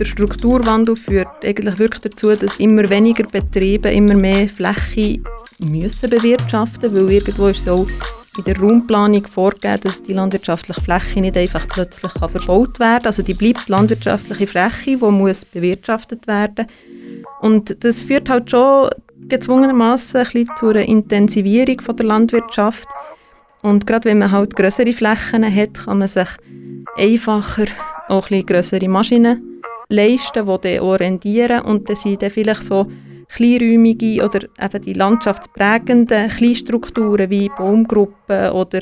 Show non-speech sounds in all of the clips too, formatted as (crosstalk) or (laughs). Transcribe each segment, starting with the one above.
der Strukturwandel führt eigentlich wirklich dazu, dass immer weniger Betriebe immer mehr Fläche müssen bewirtschaften, weil irgendwo ist auch in der Raumplanung vorgegeben, dass die landwirtschaftliche Fläche nicht einfach plötzlich kann verbaut werden Also die bleibt landwirtschaftliche Fläche, die muss bewirtschaftet werden. Und das führt halt schon gezwungenermaßen zu einer Intensivierung von der Landwirtschaft. Und gerade wenn man halt größere Flächen hat, kann man sich einfacher auch ein größere Maschinen leisten, die dann orientieren und dann sind dann vielleicht so kleinräumige oder eben die landschaftsprägenden Kleinstrukturen wie Baumgruppen oder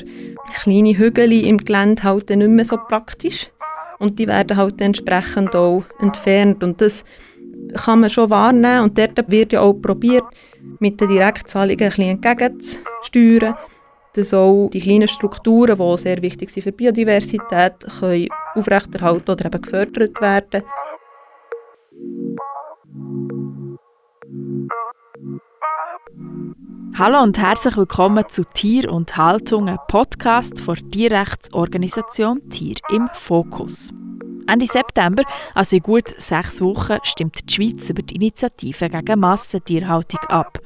kleine Hügel im Gelände halt nicht mehr so praktisch. Und die werden halt entsprechend auch entfernt. Und das kann man schon wahrnehmen. Und dort wird ja auch probiert, mit den Direktzahlungen ein bisschen entgegenzusteuern, dass auch die kleinen Strukturen, die sehr wichtig sind für die Biodiversität, können aufrechterhalten oder eben gefördert werden. Hallo und herzlich willkommen zu Tier und Haltung, ein Podcast von Tierrechtsorganisation Tier im Fokus. Ende September, also in gut sechs Wochen, stimmt die Schweiz über die Initiative gegen Massentierhaltung ab.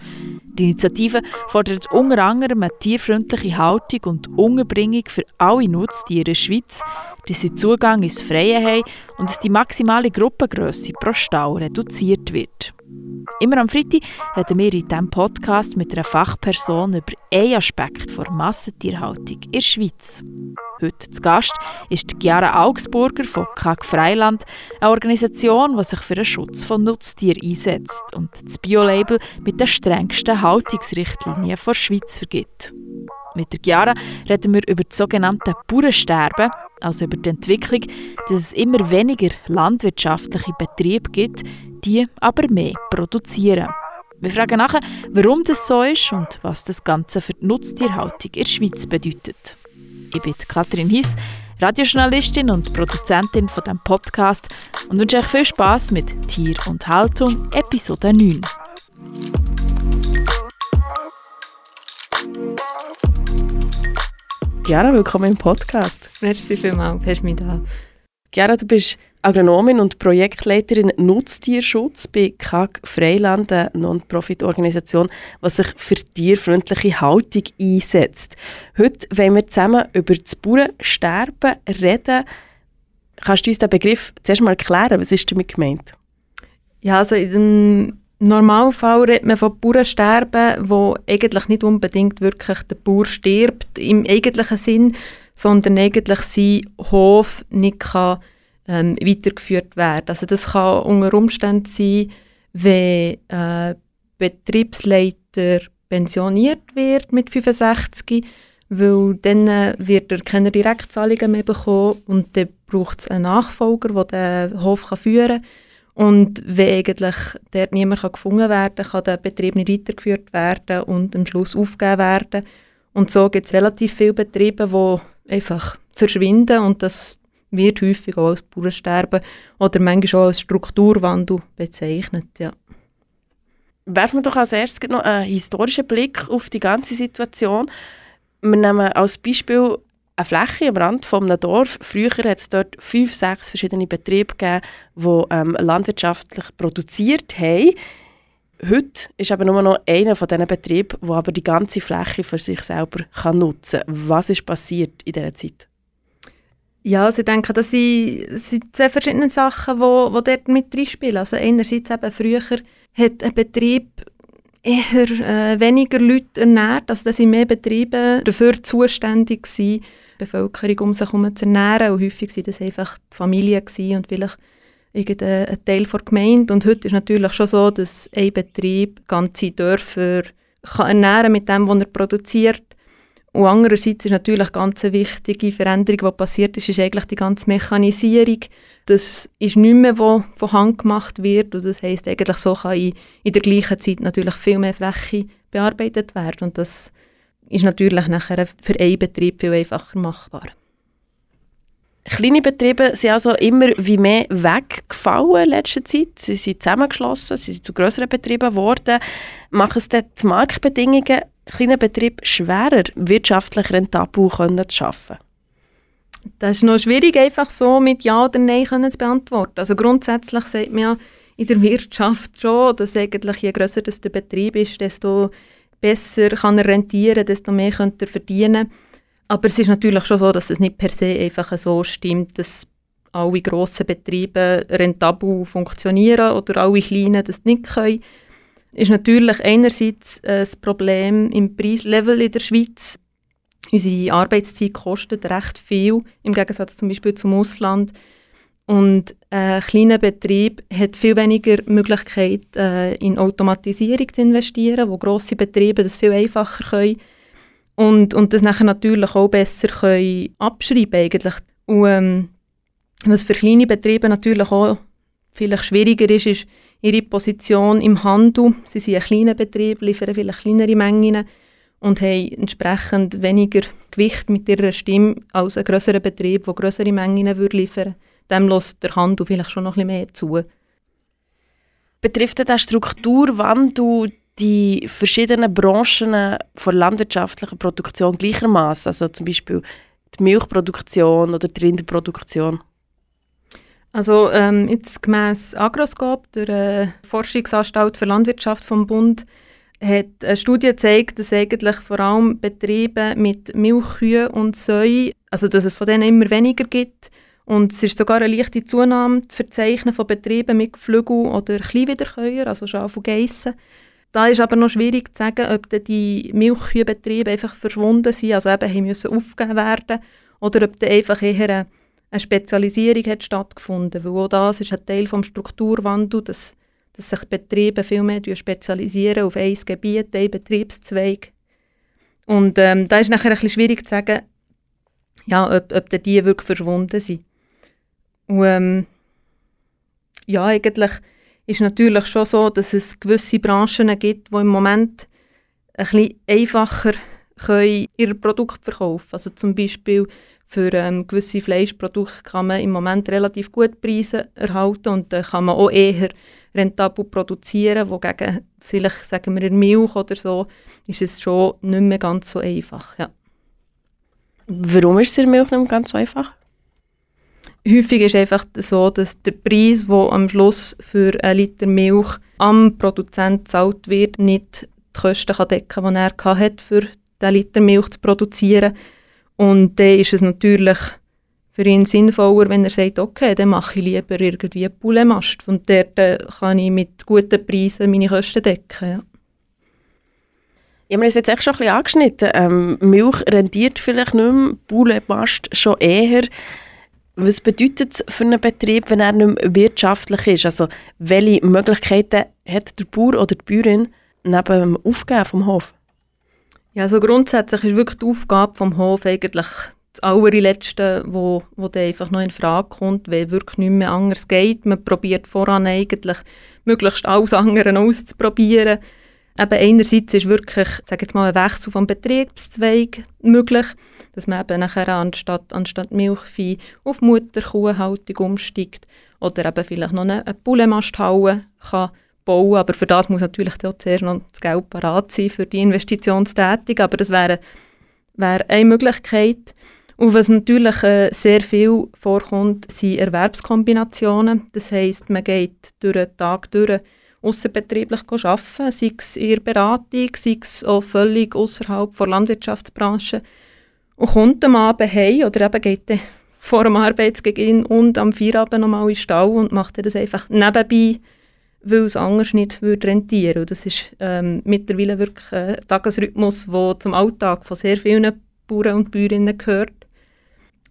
Die Initiative fordert unter anderem eine tierfreundliche Haltung und Unterbringung für alle Nutztiere in der Schweiz, dass sie Zugang ins Freie haben und dass die maximale Gruppengröße pro Stall reduziert wird. Immer am Freitag reden wir in diesem Podcast mit einer Fachperson über einen Aspekt der Massentierhaltung in der Schweiz. Heute zu Gast ist Chiara Augsburger von KAG Freiland, eine Organisation, die sich für den Schutz von Nutztieren einsetzt und das Biolabel mit den strengsten Haltungsrichtlinien der Schweiz vergibt. Mit der Chiara reden wir über das sogenannte Bauernsterben, also über die Entwicklung, dass es immer weniger landwirtschaftliche Betriebe gibt, die aber mehr produzieren. Wir fragen nachher, warum das so ist und was das Ganze für die Nutztierhaltung in der Schweiz bedeutet. Ich bin Katrin Hiss, Radiojournalistin und Produzentin von diesem Podcast und wünsche euch viel Spaß mit Tier und Haltung, Episode 9. Chiara, willkommen im Podcast. Merci vielmals, hast du mich da. Chiara, du bist Agronomin und Projektleiterin Nutztierschutz bei KAG Freiland, eine Non-Profit-Organisation, die sich für tierfreundliche Haltung einsetzt. Heute wollen wir zusammen über das Bauernsterben reden. Kannst du uns den Begriff zuerst mal erklären? Was ist damit gemeint? Ja, also im Normalfall redet man von Bauernsterben, wo eigentlich nicht unbedingt wirklich der Bauer stirbt im eigentlichen Sinn, sondern eigentlich sein Hof nicht kann ähm, weitergeführt werden. Also das kann unter Umständen sein, wenn äh, Betriebsleiter pensioniert wird mit 65, weil dann äh, wird er keine Direktzahlungen mehr bekommen und dann braucht es einen Nachfolger, der den Hof kann führen kann. Und wenn eigentlich dort niemand kann gefunden werden kann, kann der Betrieb nicht weitergeführt werden und am Schluss aufgegeben werden. Und so gibt es relativ viele Betriebe, die einfach verschwinden und das wird häufig auch als Bauernsterben oder manchmal auch als Strukturwandel bezeichnet. Ja. Werfen wir doch als erstes noch einen historischen Blick auf die ganze Situation. Wir nehmen als Beispiel eine Fläche am Rand eines Dorf. Früher hat es dort fünf, sechs verschiedene Betriebe gegeben, die ähm, landwirtschaftlich produziert haben. Heute ist aber nur noch einer von diesen Betrieben, der aber die ganze Fläche für sich selber kann nutzen kann. Was ist passiert in dieser Zeit? Ja, also ich denke, das sind, das sind zwei verschiedene Sachen, die wo dort mit reinspielen. Also einerseits eben früher hat ein Betrieb eher äh, weniger Leute ernährt, also da sind mehr Betriebe dafür zuständig die Bevölkerung um sich herum zu ernähren. Und häufig waren das einfach die Familie und vielleicht irgendein Teil der Gemeinde. Und heute ist natürlich schon so, dass ein Betrieb ganze Dörfer kann ernähren mit dem, was er produziert und andererseits ist natürlich ganz eine wichtige Veränderung, die passiert ist, ist eigentlich die ganze Mechanisierung. Das ist nicht mehr, was von Hand gemacht wird. Und das heisst, eigentlich so kann in, in der gleichen Zeit natürlich viel mehr Fläche bearbeitet werden. Und das ist natürlich nachher für einen Betrieb viel einfacher machbar. Kleine Betriebe sind also immer wie mehr weggefallen in letzter Zeit. Sie sind zusammengeschlossen, sie sind zu größeren Betrieben geworden. Machen es die Marktbedingungen kleinen Betrieb schwerer, wirtschaftlich rentabel zu arbeiten? Das ist noch schwierig, einfach so mit Ja oder Nein zu beantworten. Also grundsätzlich sagt man ja in der Wirtschaft schon, dass eigentlich je grösser der Betrieb ist, desto besser kann er rentieren, desto mehr könnte er verdienen. Aber es ist natürlich schon so, dass es nicht per se einfach so stimmt, dass alle grossen Betriebe rentabel funktionieren oder alle kleinen das nicht können. Ist natürlich einerseits ein Problem im Preislevel in der Schweiz. Unsere Arbeitszeit kostet recht viel, im Gegensatz zum Beispiel zum Ausland. Und ein kleiner Betrieb hat viel weniger Möglichkeit, äh, in Automatisierung zu investieren, wo grosse Betriebe das viel einfacher können und, und das nachher natürlich auch besser können abschreiben eigentlich. Und ähm, was für kleine Betriebe natürlich auch vielleicht schwieriger ist, ist ihre Position im Handel. Sie sind ein kleiner Betrieb, liefern vielleicht kleinere Mengen und haben entsprechend weniger Gewicht mit ihrer Stimme als ein grösserer Betrieb, der grössere Mengen liefern würde. Dem lässt der Handel vielleicht schon noch ein bisschen mehr zu. Betrifft der Strukturwandel die verschiedenen Branchen von landwirtschaftlicher Produktion gleichermaßen, also zum Beispiel die Milchproduktion oder die Rinderproduktion? Also ähm, jetzt gemäss Agroscope, der äh, Forschungsanstalt für Landwirtschaft vom Bund, hat eine Studie gezeigt, dass eigentlich vor allem Betriebe mit Milchkühen und Säu, also dass es von denen immer weniger gibt. Und es ist sogar eine leichte Zunahme zu verzeichnen von Betrieben mit Flügel- oder Kleinwiederkäuer, also Schaf und Geissen. Da ist aber noch schwierig zu sagen, ob die Milchkühenbetriebe einfach verschwunden sind, also eben haben müssen aufgegeben werden, oder ob da einfach eher eine, eine Spezialisierung hat stattgefunden. Weil auch das ist ein Teil des Strukturwandels, dass, dass sich Betriebe viel mehr spezialisieren auf ein Gebiet, ein Betriebszweig. Und ähm, da ist nachher ein bisschen schwierig zu sagen, ja, ob, ob die wirklich verschwunden sind. Und ähm, ja, eigentlich ist natürlich schon so, dass es gewisse Branchen gibt, die im Moment ein bisschen einfacher können ihr Produkt verkaufen Also zum Beispiel für ähm, gewisse Fleischprodukte kann man im Moment relativ gut Preise erhalten und dann kann man auch eher rentabel produzieren, wogegen vielleicht, sagen wir, Milch oder so, ist es schon nicht mehr ganz so einfach, ja. Warum ist es in Milch nicht mehr ganz so einfach? Häufig ist es einfach so, dass der Preis, der am Schluss für einen Liter Milch am Produzent gezahlt wird, nicht die Kosten kann decken kann, die er hat, für diesen Liter Milch zu produzieren. Und dann ist es natürlich für ihn sinnvoller, wenn er sagt, okay, dann mache ich lieber irgendwie einen Pouletmast und dort äh, kann ich mit guten Preisen meine Kosten decken. Ja. Ja, wir haben jetzt echt schon ein bisschen angeschnitten. Ähm, Milch rentiert vielleicht nicht mehr, Pouletmast schon eher. Was bedeutet es für einen Betrieb, wenn er nicht mehr wirtschaftlich ist? Also, welche Möglichkeiten hat der Bauer oder die Bäuerin neben dem Aufgeben vom Hof? Ja, also grundsätzlich ist wirklich die Aufgabe vom Hof eigentlich das allerletzte, wo, wo dann einfach noch in Frage kommt, weil wirklich nicht mehr anders geht. Man probiert voran eigentlich möglichst alles andere auszuprobieren. Eben einerseits ist wirklich, sage jetzt mal, ein Wechsel vom Betriebszweig möglich dass man eben nachher anstatt, anstatt Milchvieh auf Mutterkuhhaltung umsteigt oder eben vielleicht noch eine, eine Bullemasthalle kann bauen aber für das muss natürlich auch zuerst noch das Geld parat sein für die Investitionstätigung, aber das wäre, wäre eine Möglichkeit. Und was natürlich äh, sehr viel vorkommt, sind Erwerbskombinationen. Das heisst, man geht durch den Tag durch außerbetrieblich arbeiten, sei es in der Beratung, sei es auch völlig außerhalb der Landwirtschaftsbranche und kommt am Abend heim oder eben geht dann vor dem Arbeitsbeginn und am Feierabend nochmal in den Stall und macht das einfach nebenbei, weil es anders nicht würde rentieren würde. Das ist ähm, mittlerweile wirklich ein Tagesrhythmus, der zum Alltag von sehr vielen Bauern und Bäuerinnen gehört.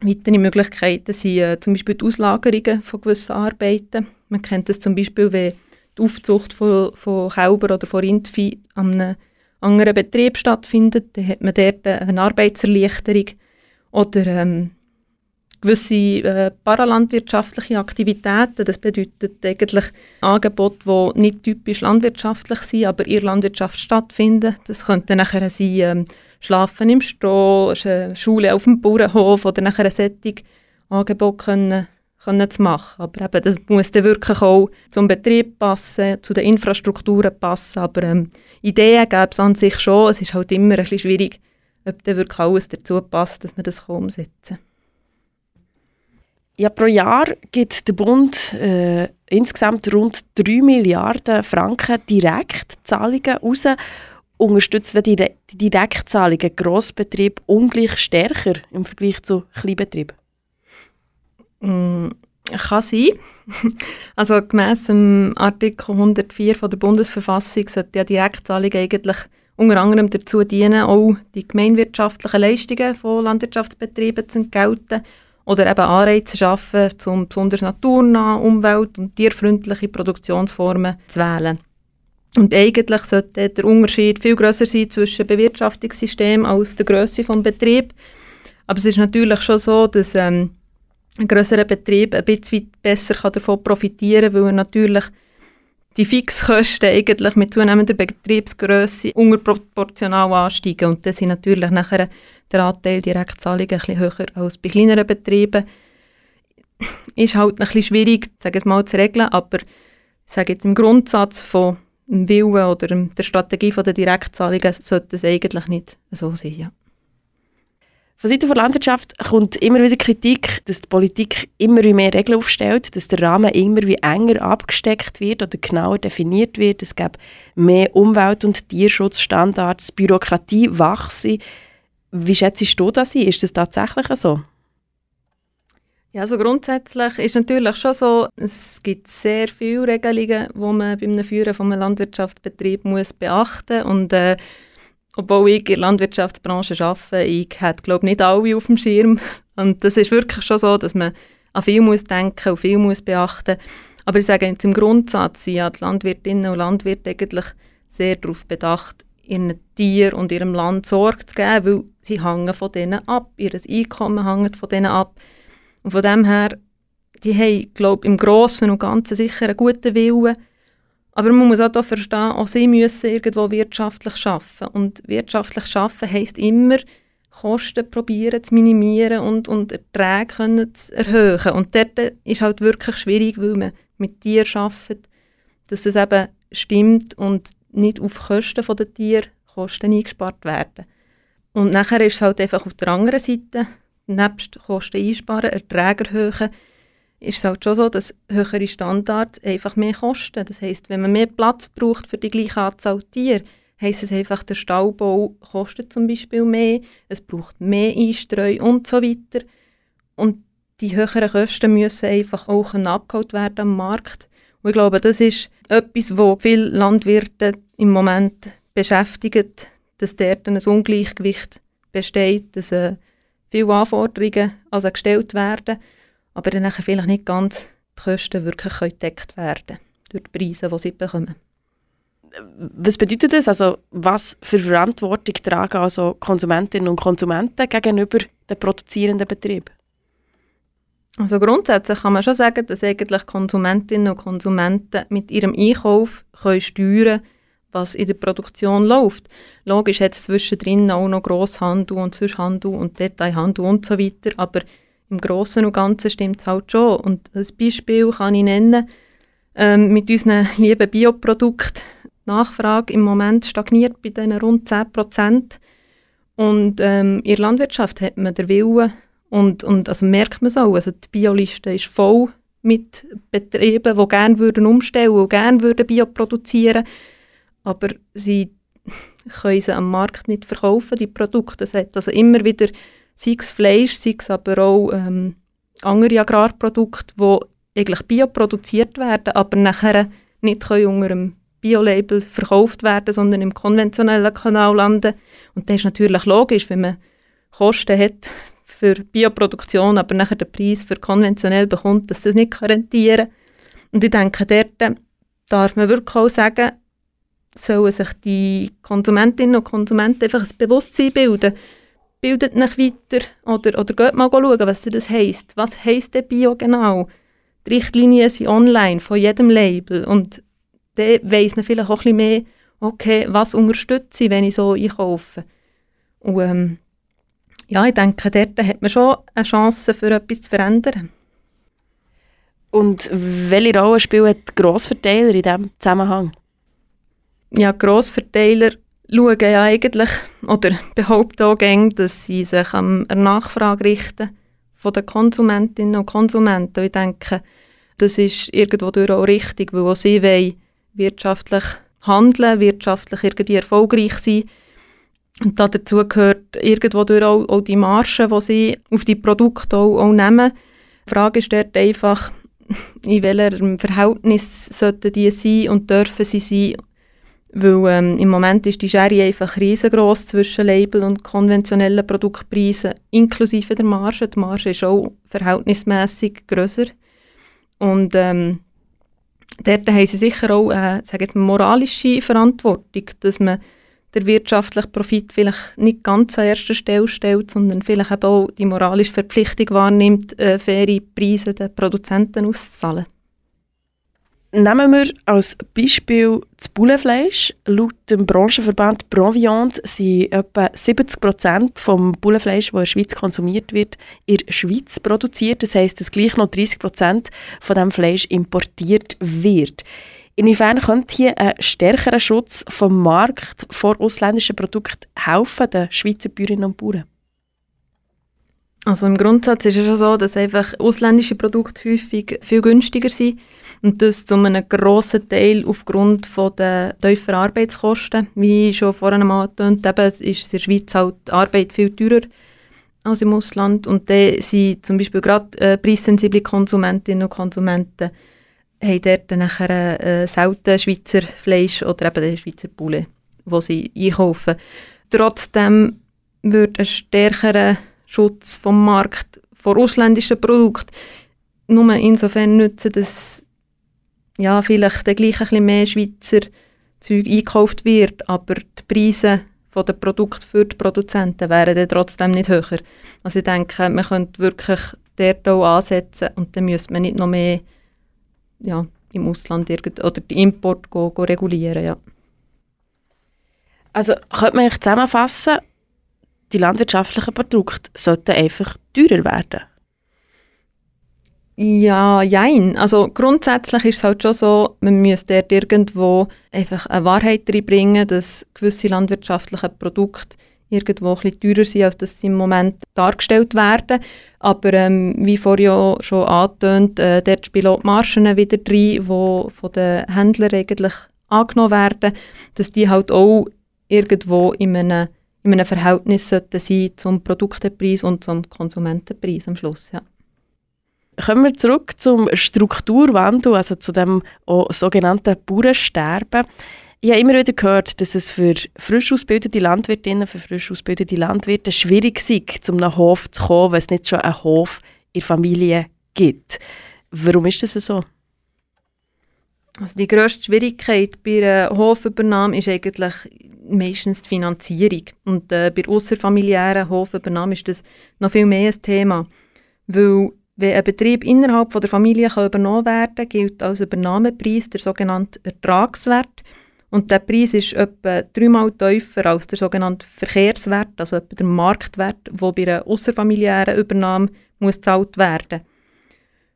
Weitere Möglichkeiten sind äh, zum Beispiel die Auslagerungen von gewissen Arbeiten. Man kennt das zum Beispiel, wenn die Aufzucht von, von Kälber oder von Rindvieh an einem anderen Betrieb stattfindet, dann hat man dort eine Arbeitserleichterung oder ähm, gewisse äh, paralandwirtschaftliche Aktivitäten. Das bedeutet eigentlich Angebote, die nicht typisch landwirtschaftlich sind, aber in der Landwirtschaft stattfinden. Das könnte nachher sein, ähm, Schlafen im Stroh, Schule auf dem Bauernhof oder nachher ein solches Angebot können können zu machen. Aber eben, das muss dann wirklich auch zum Betrieb passen, zu den Infrastrukturen passen. Aber ähm, Ideen gäbe es an sich schon. Es ist halt immer ein bisschen schwierig, ob dann wirklich alles dazu passt, dass man das umsetzen kann. Ja, pro Jahr gibt der Bund äh, insgesamt rund 3 Milliarden Franken Direktzahlungen raus. Unterstützen die, Direktzahlungen Grossbetrieb ungleich stärker im Vergleich zu Kleinbetrieben? Mm, kann sein. (laughs) Also gemäss dem Artikel 104 von der Bundesverfassung sollte ja Direktzahlung eigentlich unter anderem dazu dienen, auch die gemeinwirtschaftlichen Leistungen von Landwirtschaftsbetrieben zu entgelten oder eben Anreize schaffen, um besonders naturnahe, umwelt- und tierfreundliche Produktionsformen zu wählen. Und eigentlich sollte der Unterschied viel größer sein zwischen Bewirtschaftungssystem als der Größe des Betriebs. Aber es ist natürlich schon so, dass ähm, ein grösserer Betrieb ein bisschen besser davon profitieren kann, weil er natürlich die Fixkosten eigentlich mit zunehmender Betriebsgröße unterproportional ansteigen. Und das sind natürlich nachher der Anteil Direktzahlungen ein bisschen höher als bei kleineren Betrieben. Ist halt ein bisschen schwierig, sage ich mal, zu regeln, aber sage jetzt im Grundsatz von dem Willen oder der Strategie der Direktzahlungen sollte es eigentlich nicht so sein. Ja. Von Seiten der Landwirtschaft kommt immer wieder Kritik, dass die Politik immer mehr Regeln aufstellt, dass der Rahmen immer wie enger abgesteckt wird oder genauer definiert wird. Es gibt mehr Umwelt- und Tierschutzstandards, Bürokratie wachse. Wie schätzt du das ein? Ist das tatsächlich so? Ja, also grundsätzlich ist natürlich schon so, es gibt sehr viele Regelungen, die man beim Führen von einem Landwirtschaftsbetrieb muss beachten muss. äh, obwohl ich in der Landwirtschaftsbranche arbeite, ich hätte glaube nicht alle auf dem Schirm. (laughs) Und das ist wirklich schon so, dass man an viel muss denken und viel muss beachten. Aber ich sage jetzt im Grundsatz sind ja die Landwirtinnen und Landwirte eigentlich sehr darauf bedacht, ihren Tieren und ihrem Land Sorge zu geben, weil sie hängen von denen ab, ihr Einkommen hängt von denen ab. Und von dem her, die haben, glaube im Großen und Ganzen sicher einen guten Willen, aber man muss auch verstehen, auch sie müssen irgendwo wirtschaftlich arbeiten. Und wirtschaftlich arbeiten heisst immer, Kosten probieren zu minimieren und, und Erträge können zu erhöhen. Und dort ist halt wirklich schwierig, weil man mit Tieren arbeitet, dass es eben stimmt und nicht auf Kosten der Tiere Kosten eingespart werden. Und nachher ist es halt einfach auf der anderen Seite, nebst Kosten einsparen, Erträge erhöhen, ist es halt schon so, dass höhere Standards einfach mehr kosten. Das heißt, wenn man mehr Platz braucht für die gleiche Anzahl Tiere, heisst es einfach, der Stallbau kostet zum Beispiel mehr, es braucht mehr Einstreu und so weiter. Und die höheren Kosten müssen einfach auch abgeholt werden am Markt. Und ich glaube, das ist etwas, wo viele Landwirte im Moment beschäftigt, dass dort ein Ungleichgewicht besteht, dass äh, viele Anforderungen also gestellt werden aber dann vielleicht nicht ganz die Kosten wirklich gedeckt werden durch die Preise, die sie bekommen. Was bedeutet das? Also, was für Verantwortung tragen also Konsumentinnen und Konsumenten gegenüber den produzierenden Betrieben? Also grundsätzlich kann man schon sagen, dass eigentlich Konsumentinnen und Konsumenten mit ihrem Einkauf können steuern was in der Produktion läuft. Logisch hat es zwischendrin auch noch Grosshandel und Zwischenhandel und Detailhandel und so weiter, aber im Großen und Ganzen stimmt es halt schon. Und ein Beispiel kann ich nennen, ähm, mit unseren lieben Bioprodukten. Die Nachfrage im Moment stagniert bei diesen rund 10 Prozent. Und ähm, in der Landwirtschaft hat man den Willen und, und also merkt man es auch, also die Bioliste ist voll mit Betrieben, die gerne würden umstellen und gerne würden Bio produzieren aber sie (laughs) können sie am Markt nicht verkaufen, die Produkte. Es hat also immer wieder sei es Fleisch, sei es aber auch ähm, andere Agrarprodukte, die eigentlich bioproduziert werden, aber nachher nicht können unter einem Bio-Label verkauft werden, sondern im konventionellen Kanal landen. Und das ist natürlich logisch, wenn man Kosten hat für Bioproduktion, aber nachher den Preis für konventionell bekommt, dass das nicht rentieren kann. Und ich denke, dort darf man wirklich auch sagen, sollen sich die Konsumentinnen und Konsumenten einfach ein Bewusstsein bilden, bildet euch weiter oder, oder geht mal schauen, was das heisst. Was heisst denn Bio genau? Die Richtlinien sind online von jedem Label und dann weiss man vielleicht auch ein bisschen mehr, okay, was unterstütze ich, wenn ich so einkaufe. Und ähm, ja, ich denke, dort hat man schon eine Chance, für etwas zu verändern. Und welche Rolle spielen die Grossverteiler in diesem Zusammenhang? Ja, Grossverteiler schauen ja eigentlich, oder (laughs) behaupten auch gerne, dass sie sich an der Nachfrage richten von den Konsumentinnen und Konsumenten. Ich denke, das ist irgendwo auch richtig, weil auch sie wollen wirtschaftlich handeln, wirtschaftlich irgendwie erfolgreich sein. Und dazu gehört irgendwo auch, auch die Marge, die sie auf die Produkte auch, auch nehmen. Die Frage ist dort einfach, (laughs) in welchem Verhältnis sollten die sein und dürfen sie sein. Weil ähm, im Moment ist die Schere einfach riesengroß zwischen Label und konventionellen Produktpreisen, inklusive der Marge. Die Marge ist auch verhältnismäßig grösser. Und ähm, dort haben sie sicher auch äh, sage jetzt, moralische Verantwortung, dass man der wirtschaftliche Profit vielleicht nicht ganz an erster Stelle stellt, sondern vielleicht eben auch die moralische Verpflichtung wahrnimmt, äh, faire Preise den Produzenten auszuzahlen. Nehmen wir als Beispiel das Bullenfleisch. Laut dem Branchenverband Proviant sind etwa 70 Prozent vom Bullenfleisch, das in der Schweiz konsumiert wird, in der Schweiz produziert. Das heisst, dass gleich noch 30 Prozent von dem Fleisch importiert wird. Inwiefern könnte hier ein stärkerer Schutz vom Markt vor ausländischen Produkten helfen, den Schweizer Bäuerinnen und Bauern? Also im Grundsatz ist es schon so, dass einfach ausländische Produkte häufig viel günstiger sind und das zu einem grossen Teil aufgrund der tiefen Arbeitskosten. Wie schon vorhin mal angetönt, eben ist in der Schweiz halt die Arbeit viel teurer als im Ausland und da sind zum Beispiel gerade äh, preissensible Konsumentinnen und Konsumenten haben dort nachher äh, selten Schweizer Fleisch oder eben den Schweizer Bulle, wo sie einkaufen. Trotzdem würde ein stärkerer Schutz vom Markt vor ausländischen Produkten nur insofern nützen, dass ja, vielleicht gleich ein bisschen mehr Schweizer Zeug eingekauft wird, aber die Preise von den Produkten für die Produzenten wären dann trotzdem nicht höher. Also ich denke, man könnte wirklich dort auch ansetzen und dann müsste man nicht noch mehr ja, im Ausland irgend, oder die Import go, go regulieren. Ja. Also könnte man zusammenfassen, die landwirtschaftlichen Produkte sollten einfach teurer werden? Ja, jein. Also grundsätzlich ist es halt schon so, man müsste dort irgendwo einfach eine Wahrheit reinbringen, dass gewisse landwirtschaftliche Produkte irgendwo ein teurer sind, als dass sie im Moment dargestellt werden. Aber ähm, wie vorhin schon angetönt, äh, dort spielen auch Margen wieder rein, die von den Händlern eigentlich angenommen werden, dass die halt auch irgendwo in einem, in einem Verhältnis sollten sein zum Produktepreis und zum Konsumentenpreis am Schluss. Ja. Kommen wir zurück zum Strukturwandel, also zu dem sogenannten Bauernsterben. Ich habe immer wieder gehört, dass es für frisch ausgebildete Landwirtinnen, für frisch ausgebildete Landwirte schwierig ist, zum einem Hof zu kommen, wenn es nicht schon einen Hof in der Familie gibt. Warum ist das so? Also die grösste Schwierigkeit bei einer Hofübernahme ist eigentlich meistens die Finanzierung. Und äh, bei außerfamiliären Hofübernahme ist das noch viel mehr ein Thema. Weil wenn ein Betrieb innerhalb von der Familie kann übernommen werden kann, gilt als Übernahmepreis der sogenannte Ertragswert. Und der Preis ist etwa dreimal tiefer als der sogenannte Verkehrswert, also etwa der Marktwert, der bei einer außerfamiliären Übernahme muss gezahlt werden.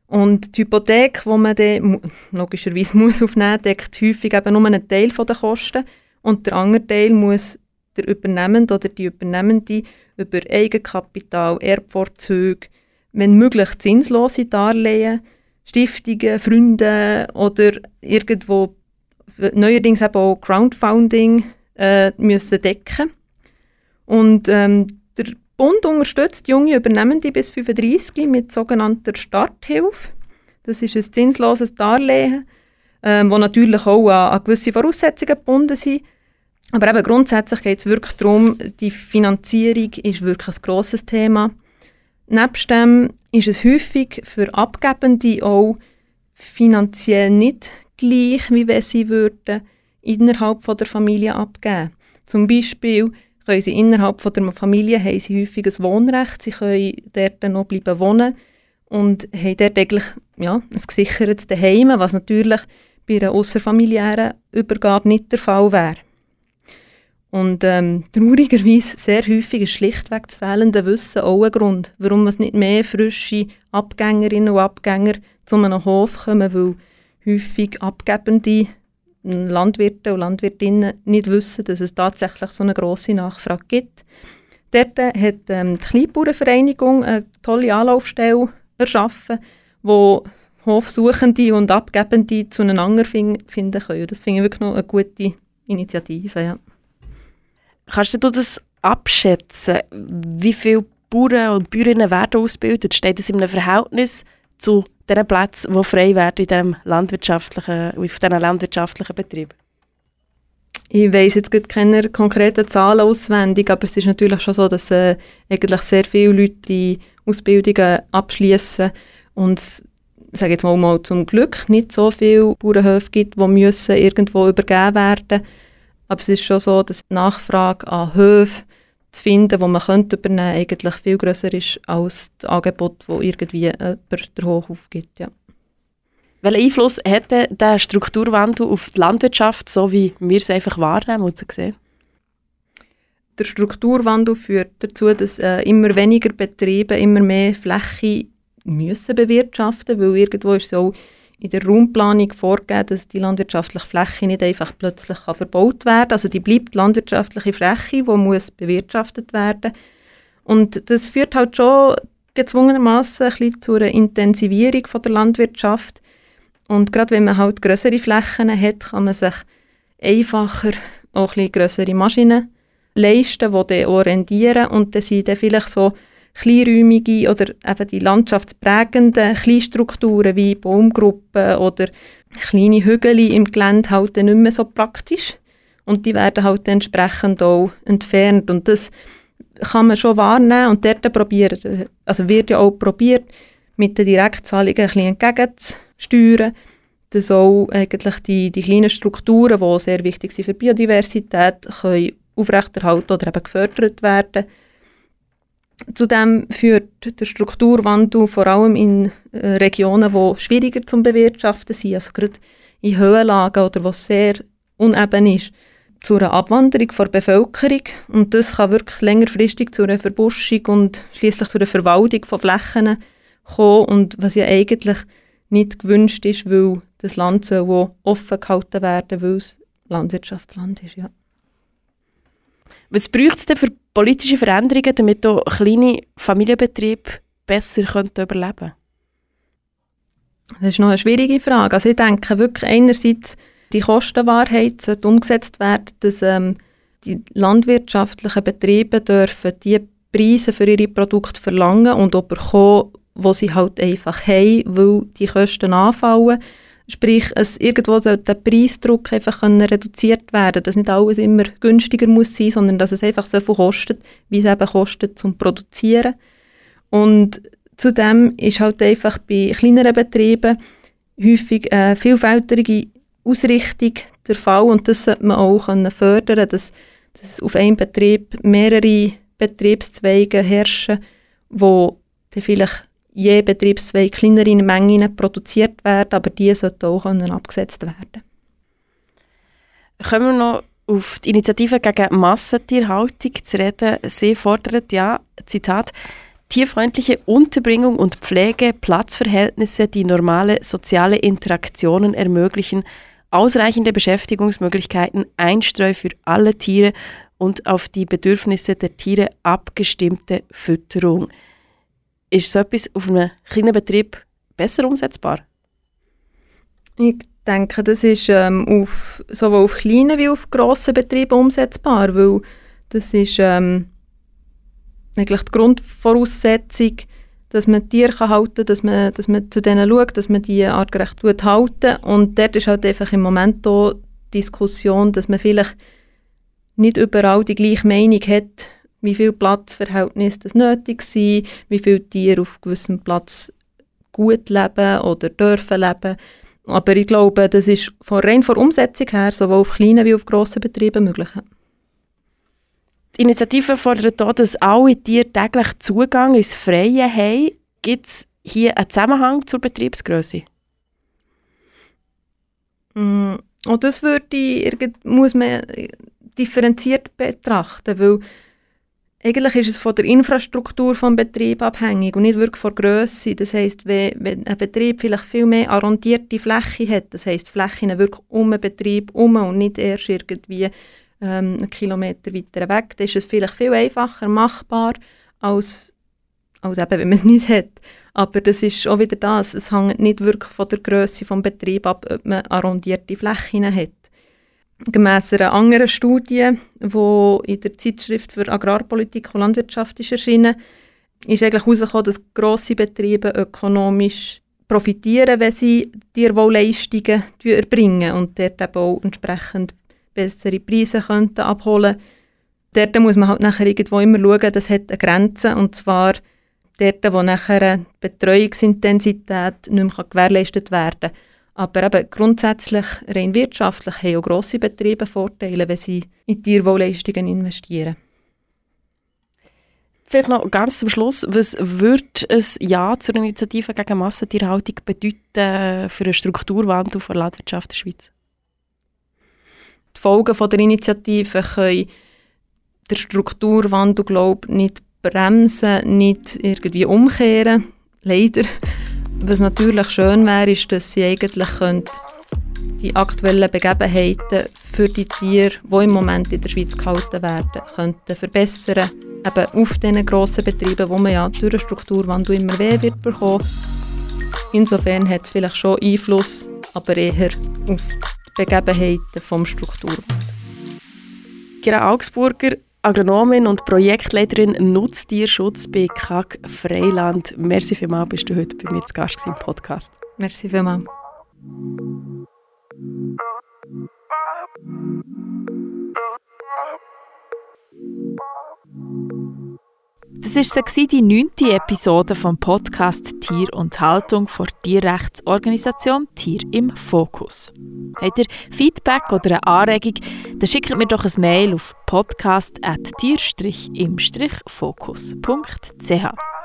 Und die Hypothek, die man dann logischerweise (laughs) muss aufnehmen muss, deckt häufig eben nur einen Teil der Kosten und der andere Teil muss der Übernehmende oder die Übernehmende über Eigenkapital, Erbvorzüge, wenn möglich zinslose Darlehen, Stiftungen, Freunde oder irgendwo neuerdings eben auch Crowdfunding äh, müssen decken Und ähm, der Bund unterstützt junge Übernehmende bis 35 mit sogenannter Starthilfe. Das ist ein zinsloses Darlehen, ähm, wo natürlich auch an, an gewisse Voraussetzungen gebunden sind. Aber eben grundsätzlich geht es wirklich darum, die Finanzierung ist wirklich ein grosses Thema. Nebst dem ist es häufig für Abgebende auch finanziell nicht gleich, wie wenn sie würden innerhalb von der Familie abgeben. Zum Beispiel können sie innerhalb von der Familie haben sie häufig ein Wohnrecht, sie können dort noch bleiben wohnen und haben dort eigentlich ja, ein gesichertes Heim, was natürlich bei einer außerfamiliären Übergabe nicht der Fall wäre. Und ähm, traurigerweise sehr häufig ist schlichtweg das fehlende Wissen auch ein Grund, warum es nicht mehr frische Abgängerinnen und Abgänger zu einem Hof kommen, weil häufig abgebende Landwirte und Landwirtinnen nicht wissen, dass es tatsächlich so eine grosse Nachfrage gibt. Dort hat ähm, die Kleinbauernvereinigung eine tolle Anlaufstelle erschaffen, wo Hofsuchende und Abgebende zueinander finden können. Das finde ich wirklich noch eine gute Initiative. Ja. Kannst du das abschätzen, wie viele Bauern und Bäuerinnen werden ausgebildet? Steht das in einem Verhältnis zu den Plätzen, die frei werden in diesem landwirtschaftlichen, auf diesen landwirtschaftlichen Betrieb? Ich weiss jetzt keine konkreten Zahlen auswendig, aber es ist natürlich schon so, dass äh, eigentlich sehr viele Leute die Ausbildungen abschließen und sage jetzt mal, mal zum Glück nicht so viele Bauernhöfe gibt, die müssen irgendwo übergeben werden. Aber es ist schon so, dass die Nachfrage an Höfen zu finden, die man könnte übernehmen könnte, eigentlich viel grösser ist als das Angebot, das irgendwie jemand der Hoch aufgibt. Ja. Welchen Einfluss hat der Strukturwandel auf die Landwirtschaft, so wie wir es einfach wahrnehmen und sehen? Der Strukturwandel führt dazu, dass äh, immer weniger Betriebe immer mehr Fläche müssen bewirtschaften, weil irgendwo ist so in der Raumplanung vorgegeben, dass die landwirtschaftliche Fläche nicht einfach plötzlich kann verbaut werden Also die bleibt landwirtschaftliche Fläche, die muss bewirtschaftet werden. Und das führt halt schon gezwungenermaßen ein zu einer Intensivierung von der Landwirtschaft. Und gerade wenn man halt größere Flächen hat, kann man sich einfacher auch ein bisschen größere Maschinen leisten, die dann orientieren und dann sind dann vielleicht so kleinräumige oder eben die landschaftsprägenden Kleinstrukturen wie Baumgruppen oder kleine Hügel im Gelände halt nicht mehr so praktisch. Und die werden halt entsprechend auch entfernt. Und das kann man schon wahrnehmen. Und dort probieren, also wird ja auch probiert, mit den Direktzahlungen ein bisschen entgegenzusteuern, dass auch eigentlich die, die kleinen Strukturen, die sehr wichtig sind für Biodiversität, können aufrechterhalten oder eben gefördert werden Zudem führt der Strukturwandel vor allem in äh, Regionen, die schwieriger zum Bewirtschaften sind, also gerade in Höhenlagen oder wo es sehr uneben ist, zu einer Abwanderung der Bevölkerung und das kann wirklich längerfristig zu einer Verbuschung und schließlich zu einer Verwaldung von Flächen kommen und was ja eigentlich nicht gewünscht ist, weil das Land so offen gehalten werden, weil es Landwirtschaftsland ist. Ja. Was braucht es denn für politische Veränderungen, damit auch kleine Familienbetriebe besser könnten überleben könnten? Das ist noch eine schwierige Frage. Also ich denke wirklich einerseits, die Kostenwahrheit sollte umgesetzt werden, dass ähm, die landwirtschaftlichen Betriebe dürfen die Preise für ihre Produkte verlangen und auch bekommen, wo sie halt einfach haben, weil die Kosten anfallen. Sprich, es irgendwo sollte der Preisdruck einfach reduziert werden, dass nicht alles immer günstiger muss sein, sondern dass es einfach so viel kostet, wie es eben kostet zum Produzieren. Und zudem ist halt einfach bei kleineren Betrieben häufig eine vielfältige Ausrichtung der Fall und das sollte man auch können fördern, dass, dass auf einem Betrieb mehrere Betriebszweige herrschen, wo dann vielleicht je Betriebszweig kleinere Mengen produziert werden, aber die sollten auch abgesetzt werden. Kommen wir noch auf die Initiative gegen Massentierhaltung zu reden. Sie fordert ja, Zitat, tierfreundliche Unterbringung und Pflege, Platzverhältnisse, die normale soziale Interaktionen ermöglichen, ausreichende Beschäftigungsmöglichkeiten, Einstreu für alle Tiere und auf die Bedürfnisse der Tiere abgestimmte Fütterung. Ist so etwas auf einem kleinen Betrieb besser umsetzbar? Ich denke, das ist ähm, auf, sowohl auf kleinen wie auf grossen Betrieben umsetzbar, weil das ist ähm, eigentlich die Grundvoraussetzung, dass man Tiere kann halten kann, dass man, dass man zu denen schaut, dass man die artgerecht halten Und dort ist halt einfach im Moment auch Diskussion, dass man vielleicht nicht überall die gleiche Meinung hat, wie viel Platzverhältnis das nötig sind, wie viele Tiere auf gewissem Platz gut leben oder dürfen leben. Aber ich glaube, das ist von rein von Umsetzung her sowohl auf kleinen wie auf grossen Betrieben möglich. Die Initiative fordert auch, dass alle Tiere täglich Zugang ins Freie haben. Gibt es hier einen Zusammenhang zur Betriebsgröße? Mm, und das würde, muss man differenziert betrachten, weil eigentlich ist es von der Infrastruktur des Betriebs abhängig und nicht wirklich von der Grösse. Das heisst, wenn, ein Betrieb vielleicht viel mehr arrondierte Fläche hat, das heisst Flächen wirklich um den Betrieb herum und nicht erst irgendwie ähm, einen Kilometer weiter weg, dann ist es vielleicht viel einfacher machbar, als, als eben, wenn man es nicht hat. Aber das ist auch wieder das, es hängt nicht wirklich von der Größe des Betriebs ab, ob man arrondierte Flächen hat. Gemäss einer anderen Studie, die in der Zeitschrift für Agrarpolitik und Landwirtschaft ist erschienen, ist eigentlich herausgekommen, dass grosse Betriebe ökonomisch profitieren, wenn sie Tierwohlleistungen erbringen und dort eben auch entsprechend bessere Preise könnten abholen Dort muss man halt nachher irgendwo immer schauen, das hat eine Grenze und zwar dort, wo nachher die Betreuungsintensität nicht mehr gewährleistet werden kann. Aber eben grundsätzlich, rein wirtschaftlich, haben auch grosse Betriebe Vorteile, wenn sie in Tierwohlleistungen investieren. Vielleicht noch ganz zum Schluss, was würde ein Ja zur Initiative gegen Massentierhaltung bedeuten für einen Strukturwandel der Landwirtschaft der Schweiz? Die Folgen von der Initiative können den Strukturwandel glaube nicht bremsen, nicht irgendwie umkehren, leider. Was natürlich schön wäre, ist, dass sie eigentlich die aktuellen Begebenheiten für die Tiere, die im Moment in der Schweiz gehalten werden, könnten verbessern eben auf diesen grossen Betrieben, wo man ja durch den Strukturwandel immer mehr wird bekommen. Insofern hat es vielleicht schon Einfluss, aber eher auf die Begebenheiten des Strukturwandels. Gira Augsburger, Agronomin und Projektleiterin Nutztierschutz bei KAG Freiland. Merci vielmals, bist du heute bei mir zu Gast im Podcast. Merci vielmals. Das war die neunte Episode vom Podcast Tier und Haltung vor Tierrechtsorganisation Tier im Fokus. Habt ihr Feedback oder eine Anregung, dann schickt mir doch ein Mail auf podcast.tier-im-fokus.ch.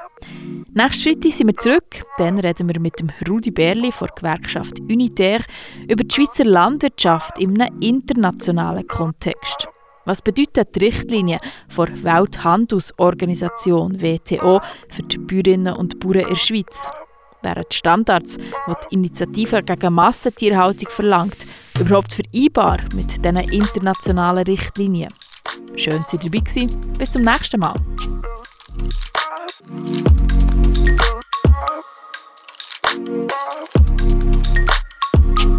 Nächste Freitag sind wir zurück. Dann reden wir mit dem Rudi Berli von der Gewerkschaft Unitaire über die Schweizer Landwirtschaft in einem internationalen Kontext. Was bedeutet die Richtlinie der Welthandelsorganisation WTO für die Bäuerinnen und Bauern in der Schweiz? Wären die Standards, die die Initiative gegen Massentierhaltung verlangt, überhaupt vereinbar mit diesen internationalen Richtlinien? Schön, dass ihr dabei gewesen. Bis zum nächsten Mal.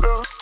Thank.